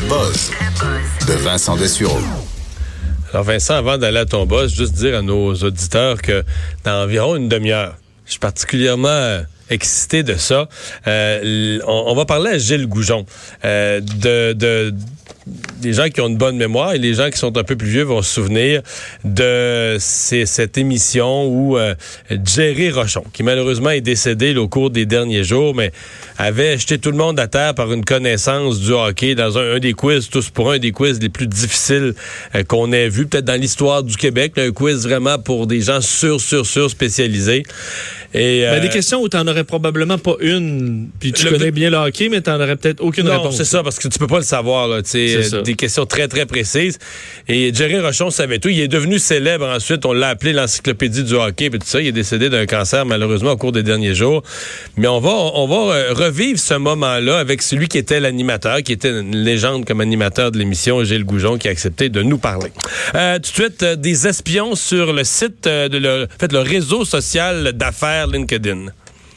De Vincent Dessureau. Alors Vincent, avant d'aller à ton boss, juste dire à nos auditeurs que dans environ une demi-heure, je suis particulièrement euh, excité de ça. Euh, on, va parler à Gilles Goujon euh, de des gens qui ont une bonne mémoire et les gens qui sont un peu plus vieux vont se souvenir de ces, cette émission où euh, Jerry Rochon, qui malheureusement est décédé là, au cours des derniers jours, mais avait jeté tout le monde à terre par une connaissance du hockey dans un, un des quiz, tous pour un des quiz les plus difficiles euh, qu'on ait vu, peut-être dans l'histoire du Québec, là, un quiz vraiment pour des gens sur, sur, sur spécialisés. Et, ben, des questions où tu n'en aurais probablement pas une, puis tu connais bien le hockey, mais tu n'en aurais peut-être aucune non, réponse. c'est ça, parce que tu peux pas le savoir. Là, des questions très, très précises. Et Jerry Rochon savait tout. Il est devenu célèbre ensuite. On l'a appelé l'encyclopédie du hockey et tout ça. Il est décédé d'un cancer, malheureusement, au cours des derniers jours. Mais on va, on va revivre ce moment-là avec celui qui était l'animateur, qui était une légende comme animateur de l'émission, Gilles Goujon, qui a accepté de nous parler. Euh, tout de suite, euh, des espions sur le site euh, de le, en fait, le réseau social d'affaires LinkedIn.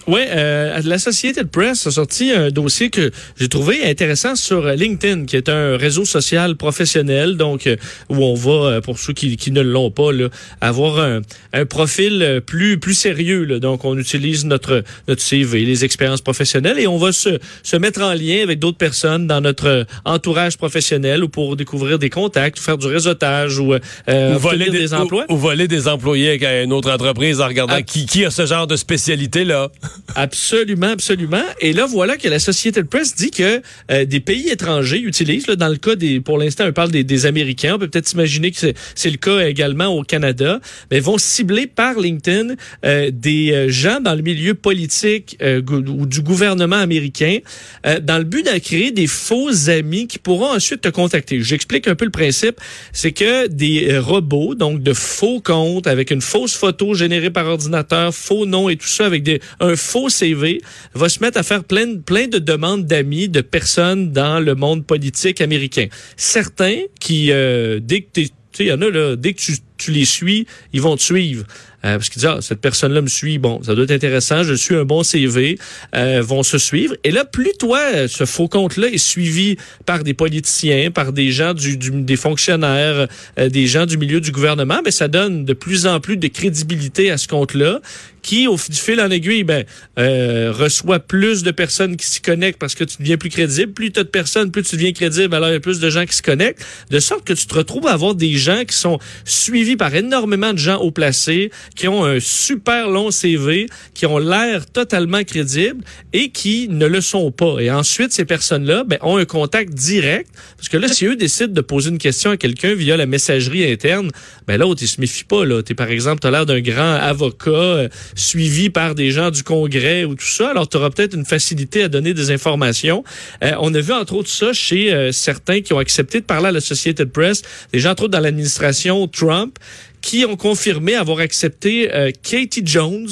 Oui, euh, la Société de Press a sorti un dossier que j'ai trouvé intéressant sur LinkedIn, qui est un réseau social professionnel, donc euh, où on va, euh, pour ceux qui, qui ne l'ont pas, là, avoir un, un, profil plus plus sérieux. Là. Donc, on utilise notre notre CV, les expériences professionnelles, et on va se, se mettre en lien avec d'autres personnes dans notre entourage professionnel ou pour découvrir des contacts, ou faire du réseautage ou, ou voler des, des, emplois. Ou, ou, voler des employés à une autre entreprise en regardant ah. qui, qui a ce genre de spécialité là. Absolument, absolument. Et là, voilà que la Société de Press dit que euh, des pays étrangers utilisent, là, dans le cas des, pour l'instant, on parle des, des, Américains, on peut peut-être imaginer que c'est le cas également au Canada, mais vont cibler par LinkedIn euh, des euh, gens dans le milieu politique euh, ou du gouvernement américain euh, dans le but de créer des faux amis qui pourront ensuite te contacter. J'explique un peu le principe. C'est que des robots, donc de faux comptes avec une fausse photo générée par ordinateur, faux nom et tout ça avec des, un faux CV, va se mettre à faire plein, plein de demandes d'amis, de personnes dans le monde politique américain. Certains qui, euh, dès que tu il y en a là, dès que tu, tu les suis, ils vont te suivre. Euh, parce qu'ils disent, ah, cette personne-là me suit, bon, ça doit être intéressant, je suis un bon CV, euh, vont se suivre. Et là, plus toi, ce faux compte-là est suivi par des politiciens, par des gens, du, du des fonctionnaires, euh, des gens du milieu du gouvernement, mais ça donne de plus en plus de crédibilité à ce compte-là, qui, au fil en aiguille, ben, euh, reçoit plus de personnes qui s'y connectent parce que tu deviens plus crédible. Plus tu as de personnes, plus tu deviens crédible, alors il y a plus de gens qui se connectent, de sorte que tu te retrouves à avoir des gens qui sont suivis par énormément de gens haut placés, qui ont un super long CV, qui ont l'air totalement crédibles et qui ne le sont pas. Et ensuite, ces personnes-là ben, ont un contact direct, parce que là, si eux décident de poser une question à quelqu'un via la messagerie interne, ben l'autre, il se méfie pas. Là. Es, par exemple, tu as l'air d'un grand avocat euh, suivi par des gens du Congrès ou tout ça, alors tu auras peut-être une facilité à donner des informations. Euh, on a vu entre autres ça chez euh, certains qui ont accepté de parler à la Société de Press, des gens entre autres dans l'administration Trump, qui ont confirmé avoir accepté euh, Katie Jones,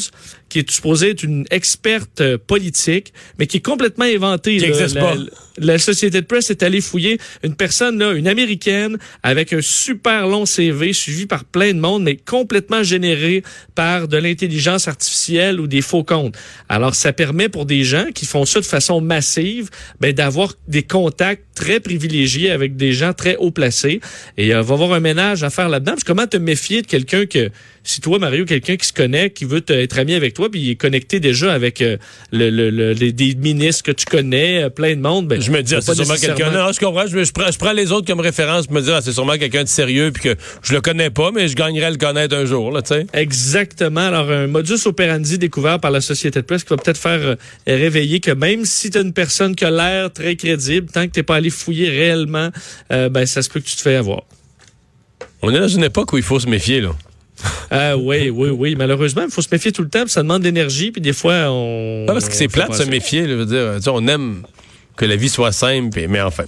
qui est supposée être une experte euh, politique, mais qui est complètement inventée. Qui n'existe pas. La société de presse est allée fouiller une personne, là, une américaine, avec un super long CV, suivi par plein de monde, mais complètement généré par de l'intelligence artificielle ou des faux comptes. Alors, ça permet pour des gens qui font ça de façon massive, ben, d'avoir des contacts très privilégiés avec des gens très haut placés. Et euh, va avoir un ménage à faire là-dedans. Comment te méfier de quelqu'un que, si toi, Mario, quelqu'un qui se connaît, qui veut être ami avec toi, puis il est connecté déjà avec euh, le, le, le, les, des ministres que tu connais, euh, plein de monde, ben, je me dis, ah, c'est sûrement quelqu'un. Non, je comprends. Je, je, prends, je, prends, les autres comme référence pour me dire, ah, c'est sûrement quelqu'un de sérieux, puis que je le connais pas, mais je gagnerai à le connaître un jour, là, tu sais. Exactement. Alors, un modus operandi découvert par la société de presse qui va peut-être faire euh, réveiller que même si tu une personne qui a l'air très crédible, tant que t'es pas allé fouiller réellement, ben, ça se peut que tu te fais avoir. On est dans une époque où il faut se méfier, là. Ah oui, oui, oui. Malheureusement, il faut se méfier tout le temps, ça demande d'énergie, puis des fois, on. Pas parce que c'est plate de se méfier, là, on aime que la vie soit simple, mais enfin.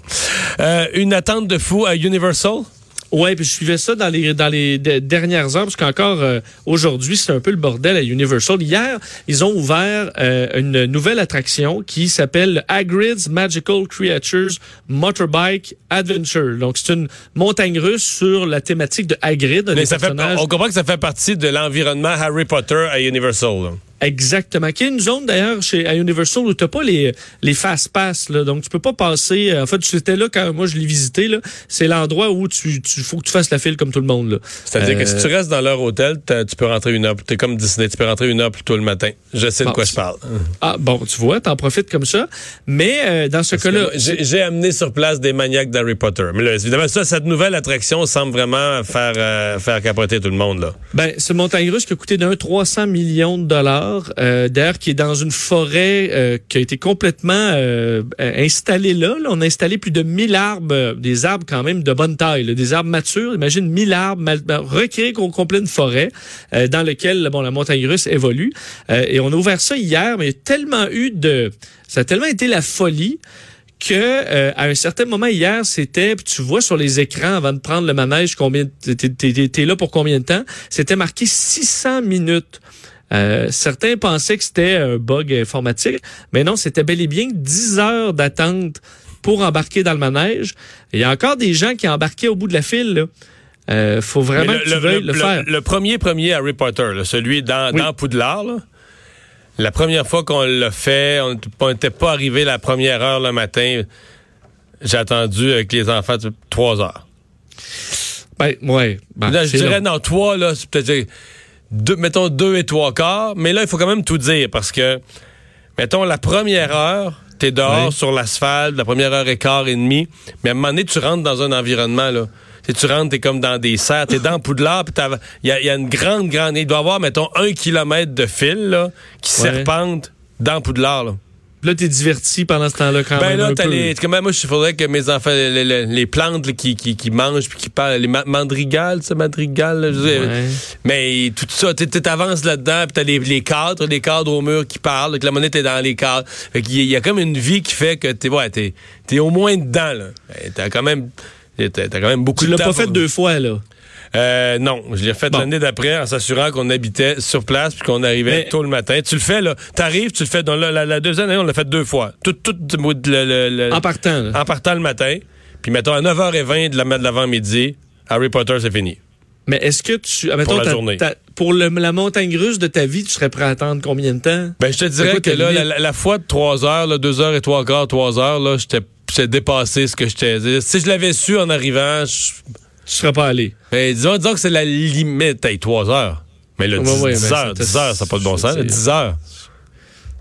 Euh, une attente de fou à Universal? Ouais, puis je suivais ça dans les dans les de- dernières heures parce qu'encore euh, aujourd'hui c'est un peu le bordel à Universal. Hier ils ont ouvert euh, une nouvelle attraction qui s'appelle Hagrid's Magical Creatures Motorbike Adventure. Donc c'est une montagne russe sur la thématique de Hagrid. Mais ça fait, on comprend que ça fait partie de l'environnement Harry Potter à Universal. Exactement. Qui est une zone d'ailleurs chez à Universal où t'as pas les les fast pass là, donc tu peux pas passer. euh, En fait, tu étais là quand moi je l'ai visité là. C'est l'endroit où tu tu faut que tu fasses la file comme tout le monde là. C'est-à-dire que Euh, si tu restes dans leur hôtel, tu peux rentrer une heure. T'es comme Disney, tu peux rentrer une heure plus tôt le matin. Je sais de quoi je parle. Ah bon, tu vois, t'en profites comme ça. Mais euh, dans ce cas-là, J'ai amené sur place des maniaques d'Harry Potter. Mais là, évidemment, ça, cette nouvelle attraction semble vraiment faire, euh, faire capoter tout le monde. Là. Ben, une montagne russe qui a coûté d'un 300 millions de dollars, euh, d'ailleurs qui est dans une forêt euh, qui a été complètement euh, installée là. On a installé plus de 1000 arbres, des arbres quand même de bonne taille, des arbres matures. Imagine 1000 arbres, mal, ben, recréés au complet une forêt dans lequel bon, la montagne russe évolue. Et on a ouvert ça hier, mais il y a tellement eu de... Ça a tellement été la folie que à un certain moment hier, c'était, tu vois sur les écrans avant de prendre le manège, combien t'es là pour combien de temps, c'était marqué 600 minutes. Euh, certains pensaient que c'était un bug informatique, mais non, c'était bel et bien 10 heures d'attente pour embarquer dans le manège. Il y a encore des gens qui embarquaient au bout de la file. Là. Euh, faut vraiment Mais que tu veuilles le, faire. le premier premier Harry Potter, là, celui dans, Oui. dans Poudlard, là, la première fois qu'on l'a fait, on n'était pas arrivé la première heure le matin. J'ai attendu avec les enfants trois heures. Ben, ouais. Ben, Là, je c'est dirais, long. non, trois, là, c'est peut-être, deux, mettons deux et trois quarts. Mais là, il faut quand même tout dire parce que, mettons, la première heure, t'es dehors Oui. sur l'asphalte, la première heure et quart et demi. Mais à un moment donné, tu rentres dans un environnement, là. Tu sais, tu rentres, t'es comme dans des serres, t'es dans Poudlard, puis il y a, il y a une grande, grande, il doit y avoir, mettons, un kilomètre de fil, là, qui Ouais. serpente dans Poudlard, là. Là, t'es diverti pendant ce temps-là quand Ben même. là, un t'as les. Comme moi, il faudrait que mes enfants, les, les- les plantes là, qui, qui, qui mangent puis qui parlent, les ma- mandrigales, ça, madrigales, là, je sais. Ouais. Mais tout ça, tu tu t'avances là-dedans, puis t'as les, les cadres, les cadres au mur qui parlent, que la monnaie t'es dans les cadres. Fait qu'il y a- il y a comme une vie qui fait que t'es ouais, t'es, t'es au moins dedans, là. Ben, T'as quand même. T'as, quand même beaucoup Tu de l'as temps pas fait deux fois, là. Euh, non, je l'ai fait Bon. l'année d'après en s'assurant qu'on habitait sur place puis qu'on arrivait Mais- tôt le matin. Tu le fais, là. T'arrives, tu le fais. Dans la, la- la deuxième année, on l'a fait deux fois. Tout, tout le, le- le- En partant, là. en partant le matin. Puis mettons à 9h20 de la de l'avant-midi, Harry Potter, c'est fini. Mais est-ce que tu. admettons, la ta- journée. ta- pour le- la montagne russe de ta vie, tu serais prêt à attendre combien de temps? Ben, je te dirais quoi que là, la, la- la fois de 3 heures, là, 2 heures et 3 quarts, 3 heures, là, j'étais dépassé ce que j'étais dit. Si je l'avais su en arrivant, je- Tu serais pas allé. ben, disons, disons que c'est la limite. Hey, 3 heures. Mais Ouais, 10, ouais, 10 ben, heures, c'est- 10 heures, ça n'a pas de bon sens. là, c'est- 10 heures.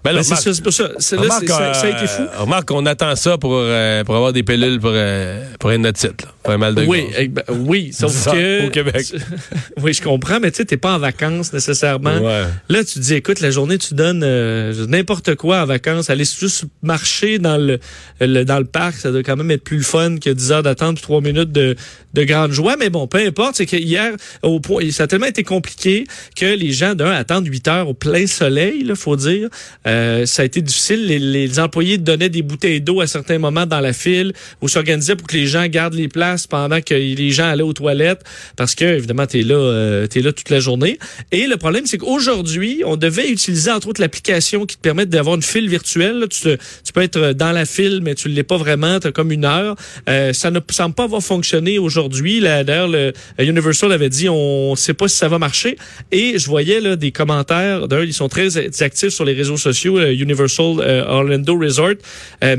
Ben là, Ben, c'est ça, ça. Là, Remarque, c'est- ça, ça a été fou. euh, remarque qu'on attend ça pour, euh, pour avoir des pilules pour, euh, pour une otite, là. Un mal de Oui, eh ben, oui, sauf Ça, que. au Québec. oui, je comprends, mais tu sais, t'es pas en vacances nécessairement. Ouais. Là, tu te dis, écoute, la journée, tu donnes euh, n'importe quoi en vacances. Aller juste marcher dans le, le- dans le parc, ça doit quand même être plus fun que 10 heures d'attente, 3 minutes de, de grande joie. Mais bon, peu importe, c'est que hier, au point, ça a tellement été compliqué que les gens, d'un, attendent 8 heures au plein soleil, il faut dire. Euh, ça a été difficile. Les, les employés donnaient des bouteilles d'eau à certains moments dans la file ou s'organisaient pour que les gens gardent les places pendant que les gens allaient aux toilettes parce que, évidemment, t'es là, euh, là toute la journée. Et le problème, c'est qu'aujourd'hui, on devait utiliser, entre autres, l'application qui te permet d'avoir une file virtuelle. Tu, tu peux être dans la file, mais tu l'es pas vraiment. Tu as comme une heure. Euh, ça ne semble pas avoir fonctionné aujourd'hui. D'ailleurs, le euh, Universal avait dit on ne sait pas si ça va marcher. Et je voyais là, des commentaires. D'un, ils sont très actifs sur les réseaux sociaux, euh, Universal Orlando Resort.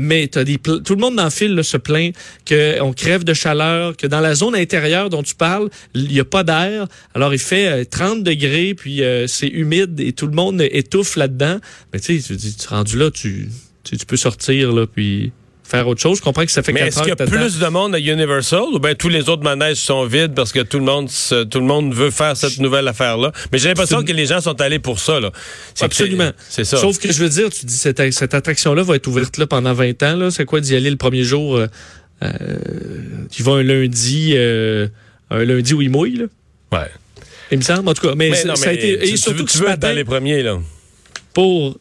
Mais tout le monde dans le fil là, se plaint qu'on crève de chaleur, que dans la zone intérieure dont tu parles, il n'y a pas d'air. Alors, il fait euh, 30 degrés, puis euh, c'est humide et tout le monde étouffe là-dedans. Mais tu sais, tu dis, tu es rendu là, tu, tu, tu peux sortir, là, puis faire autre chose. Je comprends que ça fait Mais 4 est-ce qu'il y a plus de monde à Universal ou bien tous les autres manèges sont vides parce que tout le monde se- tout le monde veut faire cette nouvelle affaire-là? Mais j'ai l'impression que les gens sont allés pour ça. Là. Absolument. C'est ça. Sauf que je veux dire, tu dis cette, cette attraction-là va être ouverte là pendant 20 ans. Là. C'est quoi d'y aller le premier jour? Euh, euh, tu vas un lundi, euh, un lundi où il mouille, là, Ouais. il me semble. En tout cas, mais, Mais c'est- non, ça a été. tu, Et surtout tu veux, que tu veux être dans les premiers, là. pour.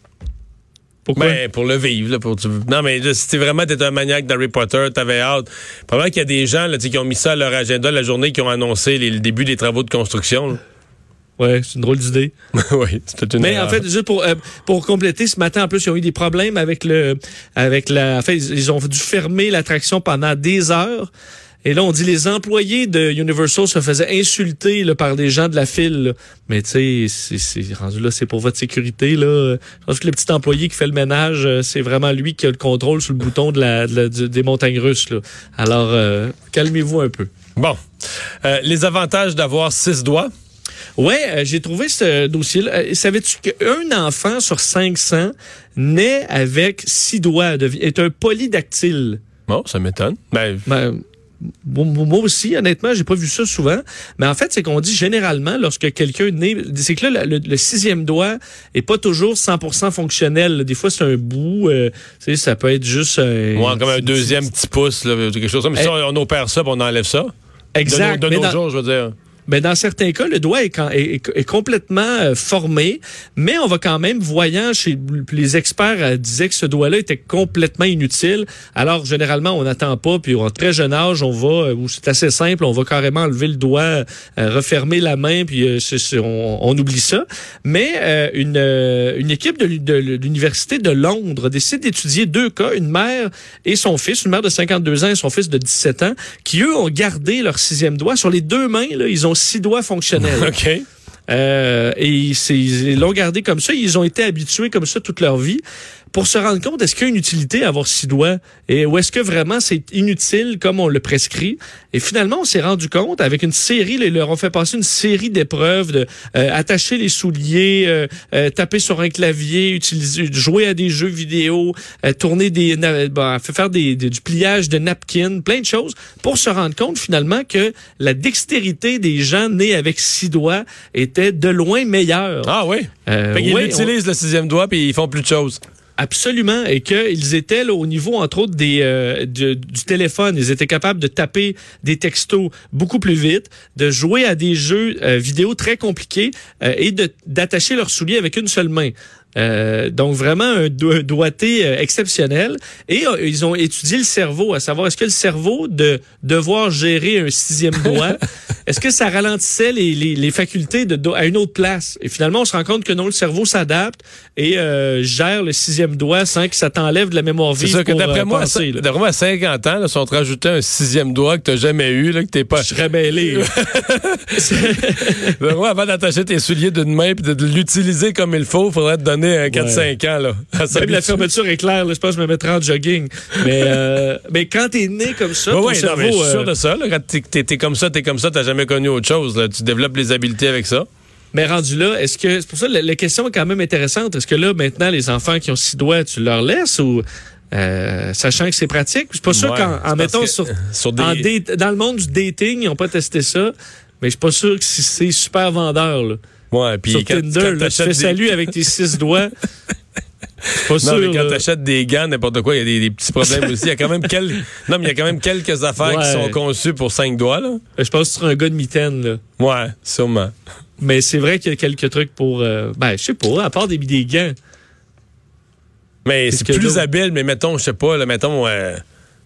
Pourquoi? Ben, pour le vivre. Là, pour, tu- non, mais là, si t'es vraiment t'es un maniaque d'Harry Potter, t'avais hâte. Probablement qu'il y a des gens là, qui ont mis ça à leur agenda la journée, qui ont annoncé les- le début des travaux de construction. là. Ouais, c'est une drôle d'idée. oui, c'était une Mais erreur. en fait, juste pour, euh, pour compléter, ce matin, en plus, ils ont eu des problèmes avec le, avec la, en fait, ils ont dû fermer l'attraction pendant des heures. Et là, on dit les employés de Universal se faisaient insulter là, par des gens de la file. là. Mais tu sais, c'est- c'est rendu là, c'est pour votre sécurité. Là. Je pense que le petit employé qui fait le ménage, euh, c'est vraiment lui qui a le contrôle sur le bouton de la, de la- du- des montagnes russes. Là. Alors, euh, calmez-vous un peu. Bon. Euh, les avantages d'avoir six doigts. Ouais, euh, j'ai trouvé ce dossier-là. Euh, Savais-tu qu'un enfant sur 500 naît avec six doigts, est un polydactyle? Bon, ça m'étonne. Ben, Ben, moi aussi, honnêtement, j'ai pas vu ça souvent. Mais en fait, c'est qu'on dit généralement, lorsque quelqu'un naît, c'est que là, le, le sixième doigt est pas toujours 100% fonctionnel. Des fois, c'est un bout, euh, tu sais, ça peut être juste un... moi, comme un deuxième petit pouce, là, quelque chose comme ça. Mais si on, on opère ça, on enlève ça. Exact. De, nos- de mais nos dans- jours, je veux dire. Mais dans certains cas, le doigt est, complètement euh, formé, mais on va quand même, voyant chez les experts euh, disaient que ce doigt-là était complètement inutile. Alors, généralement, on n'attend pas, puis en très jeune âge, on va, euh, ou c'est assez simple, on va carrément enlever le doigt, refermer la main, puis on, oublie ça. Mais une, une équipe de, de l'Université de Londres décide d'étudier deux cas, une mère et son fils, une mère de 52 ans et son fils de 17 ans, qui, eux, ont gardé leur sixième doigt. Sur les deux mains, là, ils ont six doigts fonctionnels. OK. Euh, et ils l'ont gardé comme ça. Ils ont été habitués comme ça toute leur vie. Pour se rendre compte, est-ce qu'il y a une utilité à avoir six doigts? Et, ou est-ce que vraiment c'est inutile comme on le prescrit? Et finalement, on s'est rendu compte avec une série, ils leur ont fait passer une série d'épreuves de euh, attacher les souliers, euh, euh, taper sur un clavier, utiliser, jouer à des jeux vidéo, euh, tourner des, bon, faire des, des- du pliage de napkins, plein de choses pour se rendre compte finalement que la dextérité des gens nés avec six doigts était de loin meilleure. Ah oui. Euh, Fait ouais, utilisent le sixième doigt, puis ils font plus de choses. Absolument, et qu'ils étaient là, au niveau, entre autres, des, euh, du téléphone. Ils étaient capables de taper des textos beaucoup plus vite, de jouer à des jeux euh, vidéo très compliqués euh, et d'attacher leurs souliers avec une seule main. Euh, donc vraiment un, do- un doigté euh, exceptionnel. Et euh, ils ont étudié le cerveau, à savoir est-ce que le cerveau de devoir gérer un sixième doigt, est-ce que ça ralentissait les, les, les facultés de à une autre place? Et finalement, on se rend compte que non, le cerveau s'adapte et gère le sixième doigt sans que ça t'enlève de la mémoire C'est vive. ça que d'après moi, à penser, cin- là. d'après moi, à 50 ans, là, si on te rajoutait un sixième doigt que t'as jamais eu, là, que t'es pas. Je serais mêlé. moi, avant d'attacher tes souliers d'une main de, de l'utiliser comme il faut, faudrait te donner un 4-5 ans, là. Même la fermeture est claire, là, je pense que je me mettrais en jogging. Mais, euh, mais quand t'es né comme ça, ton ouais, non, cerveau... mais je suis euh, sûr de ça. Là, quand t'es, t'es comme ça, t'es comme ça, t'as jamais connu autre chose. là. Tu développes les habiletés avec ça. Mais rendu là, est-ce que c'est pour ça la, la question est quand même intéressante. Est-ce que là maintenant les enfants qui ont six doigts, tu leur laisses ou euh, sachant que c'est pratique, je suis pas sûr Ouais, qu'en mettant que, sur, sur des- en date- dans le monde du dating, ils n'ont pas testé ça, mais je suis pas sûr que si c'est super vendeur là. Ouais, puis sur quand, Tinder, quand là, tu fais des- salut avec tes six doigts. Pas Non, sûr. mais quand t'achètes des gants, n'importe quoi, il y a des, des petits problèmes aussi. Il y a quand même quel... Non, mais il y a quand même quelques affaires qui sont conçues pour cinq doigts, là. Je pense que tu seras un gars de mitaine là. Ouais, sûrement. Mais c'est vrai qu'il y a quelques trucs pour euh, ben je sais pas, à part des, des gants. Mais c'est plus habile, mais mettons, je sais pas, là, mettons, euh,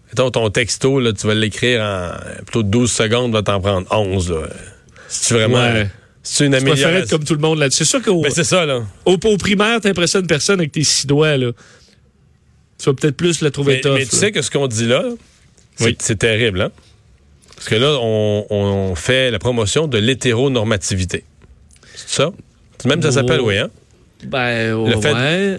mettons ton texto, là, tu vas l'écrire en plutôt 12 secondes, va t'en prendre 11, là. Si tu vraiment. Ouais. Tu une Je préfère être amélioration. comme tout le monde là-dessus. C'est sûr qu'au Ben, c'est ça, là. au, au primaire, t'impressionnes personne avec tes six doigts là. Tu vas peut-être plus le trouver Mais, tough. mais tu là. sais que ce qu'on dit là, c'est Oui. c'est terrible, hein? Parce que là, on, on fait la promotion de l'hétéronormativité. C'est ça? C'est Même ça s'appelle, Oh. oui, hein? Ben, Le fait- ouais.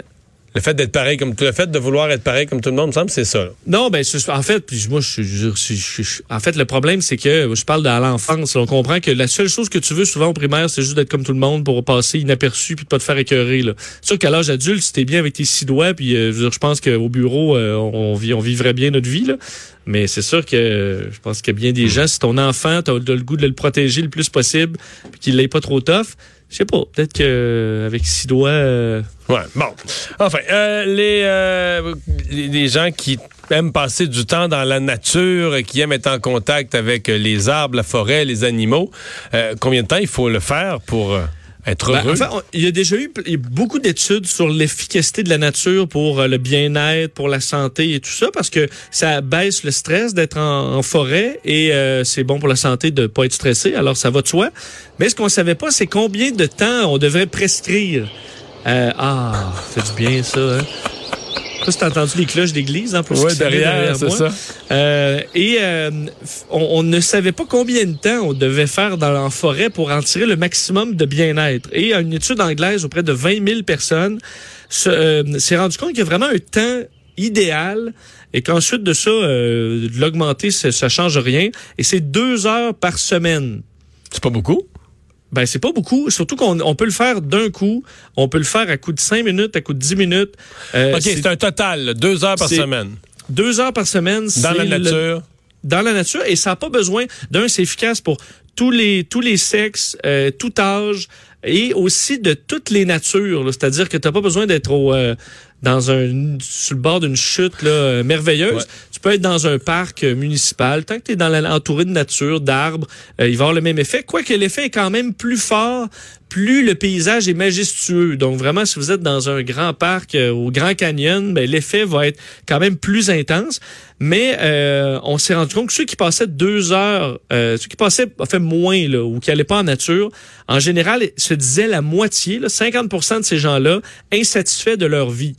Le fait d'être pareil comme le fait de vouloir être pareil comme tout le monde, me semble, c'est ça. là. Non, ben, en fait, puis moi, je, je- je- je- je- en fait, le problème, c'est que je parle de l'enfance. On comprend que la seule chose que tu veux souvent au primaire, c'est juste d'être comme tout le monde pour passer inaperçu puis de pas te faire écœurer. là. C'est sûr qu'à l'âge adulte, si t'es bien avec tes six doigts, puis euh, je veux dire, je pense qu'au bureau, euh, on, vit, on vivrait bien notre vie. Là. Mais c'est sûr que euh, je pense qu'il y a bien des gens, si ton enfant, t'as le goût de le protéger le plus possible, puis qu'il l'ait pas trop tough, je sais pas, peut-être que euh, avec six doigts... euh, Ouais, bon. Enfin, euh, les, euh, les, les gens qui aiment passer du temps dans la nature, qui aiment être en contact avec les arbres, la forêt, les animaux, combien de temps il faut le faire pour Ben, enfin, il y a déjà eu pl- il y a beaucoup d'études sur l'efficacité de la nature pour euh, le bien-être, pour la santé et tout ça, parce que ça baisse le stress d'être en, en forêt et euh, c'est bon pour la santé de pas être stressé. Alors ça va de soi. Mais ce qu'on savait pas, c'est combien de temps on devrait prescrire. Euh, ah, fait du bien ça. Hein? Sais pas si t'as entendu les cloches d'église en plus. Ouais, sonnaient derrière, c'est ça. Euh, et euh, on, on ne savait pas combien de temps on devait faire dans la forêt pour en tirer le maximum de bien-être. Et une étude anglaise auprès de 20 000 personnes euh, s'est rendu compte qu'il y a vraiment un temps idéal et qu'ensuite de ça, euh, de l'augmenter, ça, ça change rien. Et c'est deux heures par semaine. C'est pas beaucoup? Ben, c'est pas beaucoup. Surtout qu'on on peut le faire d'un coup. On peut le faire à coup de 5 minutes, à coup de 10 minutes. Euh, OK, c'est un total, là, deux heures par semaine. deux heures par semaine. Dans c'est la le- nature. dans la nature et ça n'a pas besoin d'un c'est efficace pour tous les tous les sexes euh, tout âge et aussi de toutes les natures c'est-à-dire que tu n'as pas besoin d'être au euh, dans un sur le bord d'une chute là, euh, merveilleuse. Ouais. tu peux être dans un parc euh, municipal. Tant que tu es dans la, entouré de nature d'arbres euh, il va avoir le même effet. Quoique l'effet est quand même plus fort plus le paysage est majestueux donc vraiment si vous êtes dans un grand parc euh, au Grand Canyon ben, l'effet va être quand même plus intense mais euh, on s'est rendu compte que ceux qui passaient deux heures, euh, ceux qui passaient en fait moins là, ou qui allaient pas en nature, en général, se disaient la moitié, là, 50% de ces gens-là, insatisfaits de leur vie.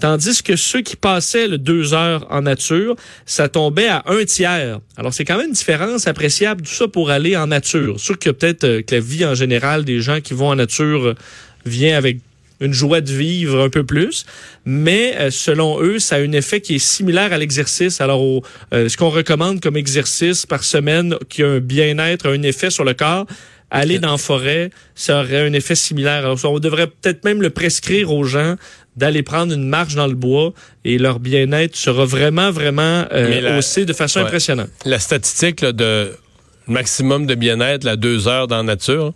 Tandis que ceux qui passaient deux heures en nature, ça tombait à un tiers. Alors c'est quand même une différence appréciable tout ça pour aller en nature. Sûr que peut-être euh, que la vie en général des gens qui vont en nature euh, vient avec une joie de vivre un peu plus, mais euh, selon eux, ça a un effet qui est similaire à l'exercice. Alors, ce qu'on recommande comme exercice par semaine qui a un bien-être, un effet sur le corps, aller dans la forêt, ça aurait un effet similaire. Alors, on devrait peut-être même le prescrire aux gens d'aller prendre une marche dans le bois et leur bien-être sera vraiment, vraiment euh, la- haussé de façon Ouais. impressionnante. La statistique là, de maximum de bien-être, la deux heures dans la nature,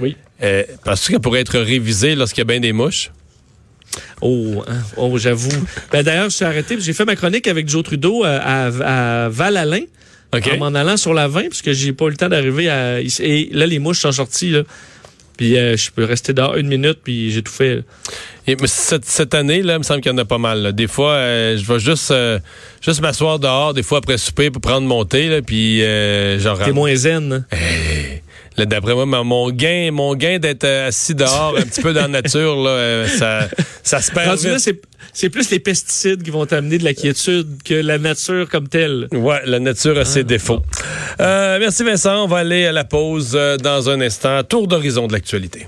Oui. euh, penses-tu qu'elle pourrait être révisée lorsqu'il y a bien des mouches? Oh, hein, oh j'avoue. Ben, D'ailleurs, je suis arrêté, j'ai fait ma chronique avec Joe Trudeau euh, à, à Val-Alain. En m'en allant sur la 20 parce que j'ai pas eu le temps d'arriver à et là les mouches sont sorties là. Puis euh, je peux rester dehors une minute puis j'ai tout fait. Là. Et, mais cette, cette année, là, il me semble qu'il y en a pas mal. là. Des fois, euh, je vais juste, euh, juste m'asseoir dehors, des fois après souper pour prendre mon thé, là, puis euh, genre... T'es moins zen. hein? Là, d'après moi, mon- gain, mon gain d'être euh, assis dehors, un petit peu dans la nature, là, ça, ça se perd c'est plus les pesticides qui vont t'amener de la quiétude que la nature comme telle. Ouais, la nature a Ah, ses défauts. Euh, merci Vincent. On va aller à la pause dans un instant. Tour d'horizon de l'actualité.